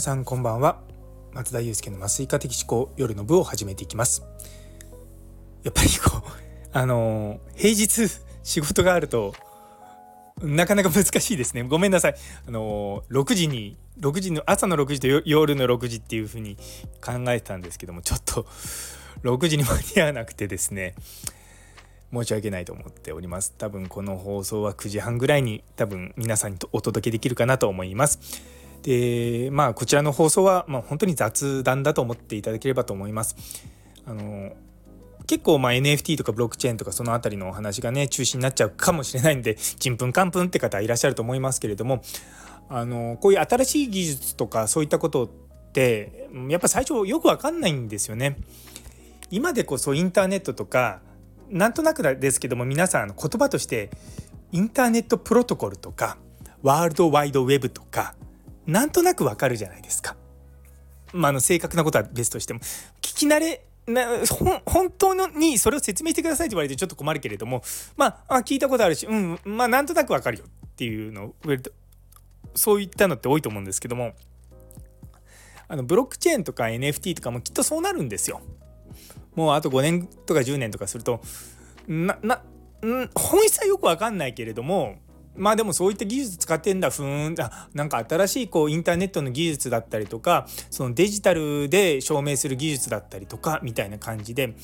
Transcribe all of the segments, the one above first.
さんこんばんは。松田祐介の麻酔科的思考夜の部を始めていきます。やっぱりこう あの平日仕事があるとなかなか難しいですね。ごめんなさい。あの6時に6時の朝の6時と夜の6時っていう風に考えてたんですけどもちょっと6時に間に合わなくてですね。申し訳ないと思っております。多分この放送は9時半ぐらいに多分皆さんにお届けできるかなと思います。でまあこちらの放送は、まあ、本当に雑談だと思っていただければと思いますあの結構まあ NFT とかブロックチェーンとかその辺りのお話がね中心になっちゃうかもしれないんでちんぷんかんぷんって方いらっしゃると思いますけれどもあのこういう新しい技術とかそういったことってやっぱ最初よく分かんないんですよね。今でこそインターネットとかなんとなくですけども皆さん言葉としてインターネットプロトコルとかワールドワイドウェブとかなんとなくわかるじゃないですか。まあ、の正確なことは別としても聞き慣れな本当のにそれを説明してくださいって言われてちょっと困るけれどもまあ聞いたことあるしうんまあなんとなくわかるよっていうのをそういったのって多いと思うんですけどもあのブロックチェーンとか NFT とかもきっとそうなるんですよ。もうあと5年とか10年とかするとなな本質はよく分かんないけれどもまあでもそういった技術使ってんだふーんあなんか新しいこうインターネットの技術だったりとかそのデジタルで証明する技術だったりとかみたいな感じで、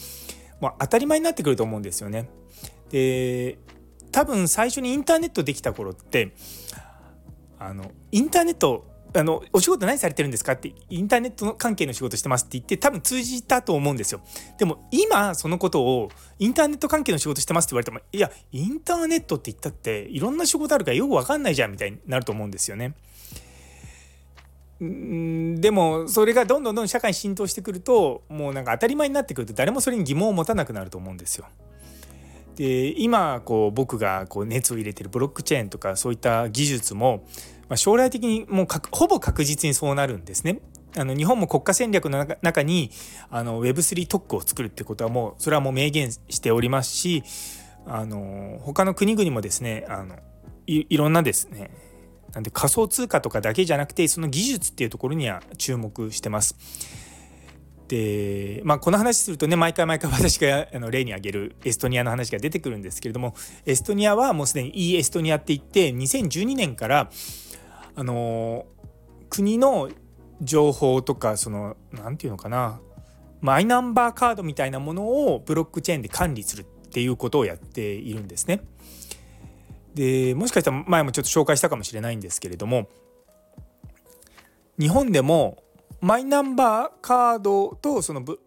まあ、当たり前になってくると思うんですよね。で多分最初にインターネットできた頃ってあのインターネットあのお仕事何されてるんですかってインターネットの関係の仕事してますって言って多分通じたと思うんですよでも今そのことをインターネット関係の仕事してますって言われてもいやインターネットって言ったっていろんな仕事あるからよく分かんないじゃんみたいになると思うんですよねでもそれがどんどんどん社会に浸透してくるともうなんか当たり前になってくると誰もそれに疑問を持たなくなると思うんですよ。で今こう僕がこう熱を入れてるブロックチェーンとかそういった技術もま、将来的にもうほぼ確実にそうなるんですね。あの日本も国家戦略の中にあの Web3 特区を作るってことはもうそれはもう明言しておりますしあの他の国々もですねあのいろんなですねなんで仮想通貨とかだけじゃなくてその技術っていうところには注目してます。でまあこの話するとね毎回毎回私があの例に挙げるエストニアの話が出てくるんですけれどもエストニアはもうすでにいいエストニアって言って2012年からあの国の情報とかその何て言うのかなマイナンバーカードみたいなものをブロックチェーンで管理するっていうことをやっているんですね。でもしかしたら前もちょっと紹介したかもしれないんですけれども日本でもマイナンバーカードとそのブ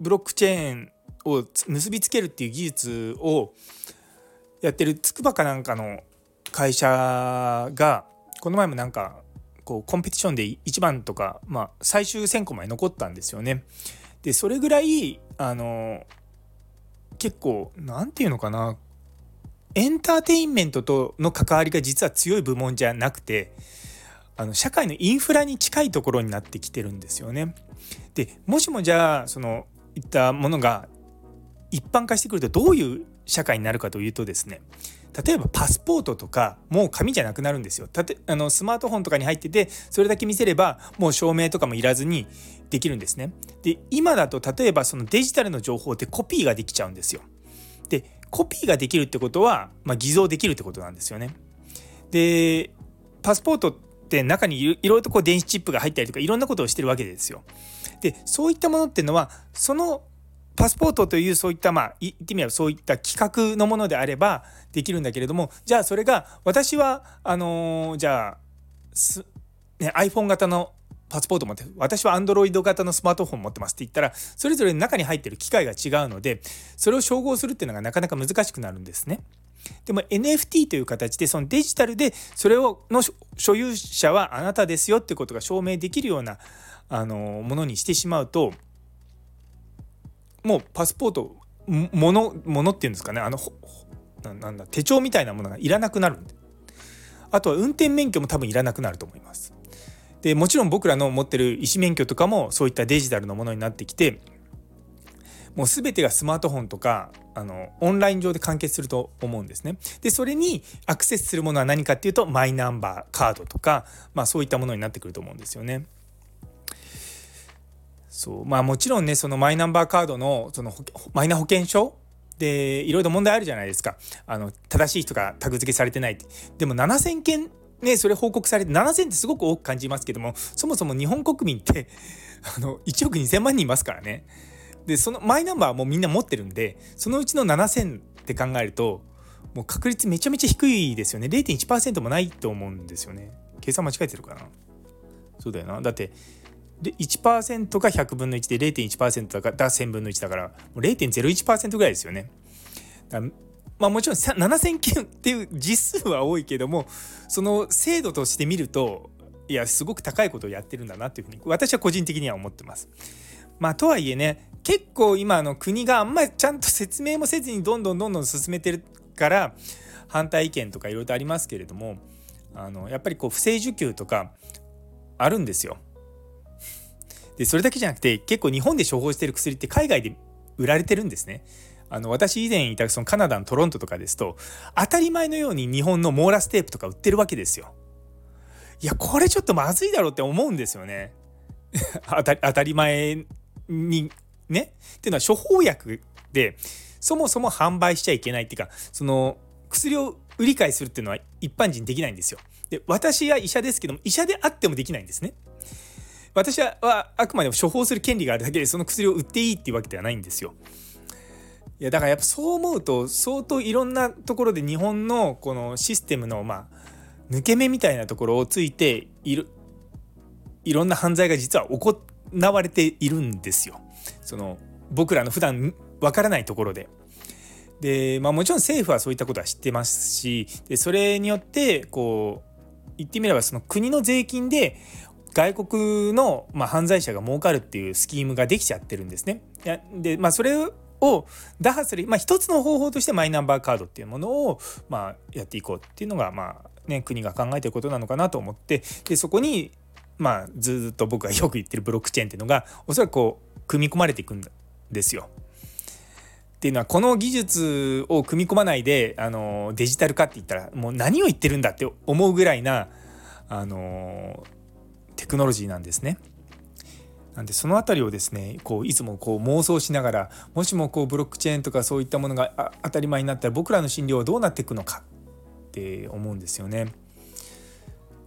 ロックチェーンを結びつけるっていう技術をやってるつくばかなんかの会社がこの前もなんかこうコンペティションで1番とか、まあ、最終選考まで残ったんですよね。でそれぐらいあの結構何て言うのかなエンターテインメントとの関わりが実は強い部門じゃなくてあの社会のインフラに近いところになってきてるんですよね。でもしもじゃあそのいったものが一般化してくるとどういう社会になるかというとですね例えばパスポートとかもう紙じゃなくなるんですよ。たてあのスマートフォンとかに入っててそれだけ見せればもう証明とかもいらずにできるんですね。で今だと例えばそのデジタルの情報ってコピーができちゃうんですよ。でコピーができるってことは、まあ、偽造できるってことなんですよね。でパスポートって中にいろいろとこう電子チップが入ったりとかいろんなことをしてるわけですよ。でそういったものっていうのはそのパスポートというそういったまあ言ってみればそういった規格のものであればできるんだけれどもじゃあそれが私はあのー、じゃあす、ね、iPhone 型のパスポート持って私は Android 型のスマートフォン持ってますって言ったらそれぞれ中に入ってる機械が違うのでそれを照合するっていうのがなかなか難しくなるんですね。でも NFT という形でそのデジタルでそれをの所有者はあなたですよってことが証明できるようなあのものにしてしまうともうパスポートものものっていうんですかねあのなんだ手帳みたいなものがいらなくなるんであとは運転免許も多分いらなくなると思います。でもちろん僕らの持ってる医師免許とかもそういったデジタルのものになってきてもう全てがスマートフォンとかあのオンライン上で完結すると思うんですね。でそれにアクセスするものは何かっていうとマイナンバーカードとか、まあ、そういったものになってくると思うんですよね。そう。まあもちろんねそのマイナンバーカードのそのマイナ保険証？でいろいろ問題あるじゃないですか。あの正しい人がタグ付けされてない。でも7,000件ねそれ報告されて7,000ってすごく多く感じますけどもそもそも日本国民ってあの1億2,000万人いますからね。でそのマイナンバーもみんな持ってるんでそのうちの7,000って考えるともう確率めちゃめちゃ低いですよね。0.1%もないと思うんですよね。計算間違えてるかな？そうだよな。だってで1%が100分の1で0.1%が1000分の1だからもう0.01%ぐらいですよね。まあもちろん7000件っていう実数は多いけどもその精度として見るといやすごく高いことをやってるんだなっていうふうに私は個人的には思ってます。まあとはいえね結構今の国があんまりちゃんと説明もせずにどんどんどんどん進めてるから反対意見とかいろいろとありますけれどもあのやっぱりこう不正受給とかあるんですよ。でそれだけじゃなくて結構日本で処方してる薬って海外で売られてるんですね。あの私以前いたそのカナダのトロントとかですと当たり前のように日本のモーラステープとか売ってるわけですよ。いやこれちょっとまずいだろうって思うんですよね。当たり前にね。っていうのは処方薬でそもそも販売しちゃいけないっていうかその薬を売り買いするっていうのは一般人できないんですよ。で私は医者ですけども医者であってもできないんですね。私はあくまでも処方する権利があるだけでその薬を売っていいっていうわけではないんですよ。いやだからやっぱそう思うと相当いろんなところで日本のこのシステムのまあ抜け目みたいなところをついているいろんな犯罪が実は行われているんですよ。その僕らの普段わからないところで。で、まあ、もちろん政府はそういったことは知ってますしでそれによってこう言ってみればその国の税金で外国の、まあ、犯罪者が儲かるっていうスキームができちゃってるんですね。で、まあ、それを打破する、まあ、一つの方法としてマイナンバーカードっていうものを、まあ、やっていこうっていうのが、まあね、国が考えてることなのかなと思ってでそこに、まあ、ずっと僕がよく言ってるブロックチェーンっていうのがおそらくこう組み込まれていくんですよ。っていうのはこの技術を組み込まないであのデジタル化って言ったらもう何を言ってるんだって思うぐらいなあのテクノロジーなんですね。なんでその辺りをですねこういつもこう妄想しながらもしもこうブロックチェーンとかそういったものが当たり前になったら僕らの診療はどうなっていくのか？って思うんですよね。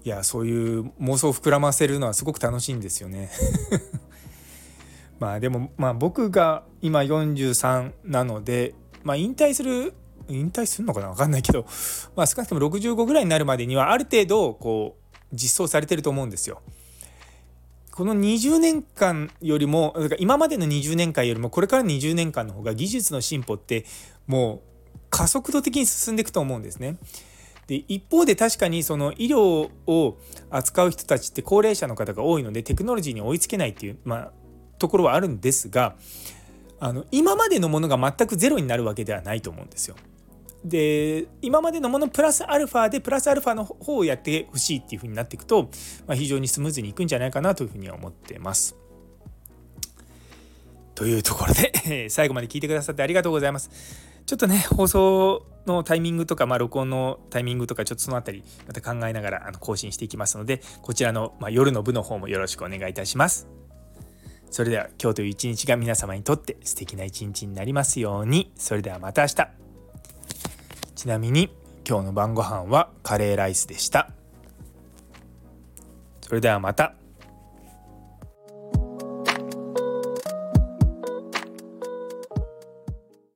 いやそういう妄想を膨らませるのはすごく楽しいんですよね。まあでもまあ僕が今43なので、まあ、引退する引退するのかな？分かんないけど、まあ、少なくとも65ぐらいになるまでにはある程度こう実装されてると思うんですよ。この20年間よりも今までの20年間よりもこれから20年間の方が技術の進歩ってもう加速度的に進んでいくと思うんですね。で一方で確かにその医療を扱う人たちって高齢者の方が多いのでテクノロジーに追いつけないっていう、まあ、ところはあるんですがあの今までのものが全くゼロになるわけではないと思うんですよ。で今までのものプラスアルファでプラスアルファの方をやってほしいっていう風になっていくと、まあ、非常にスムーズにいくんじゃないかなというふうには思ってます。というところで 最後まで聞いてくださってありがとうございます。ちょっとね放送のタイミングとか、まあ、録音のタイミングとかちょっとその辺りまた考えながらあの更新していきますのでこちらの、まあ、夜の部の方もよろしくお願いいたします。それでは今日という一日が皆様にとって素敵な一日になりますように。それではまた明日。ちなみに今日の晩ご飯はカレーライスでした。それではまた。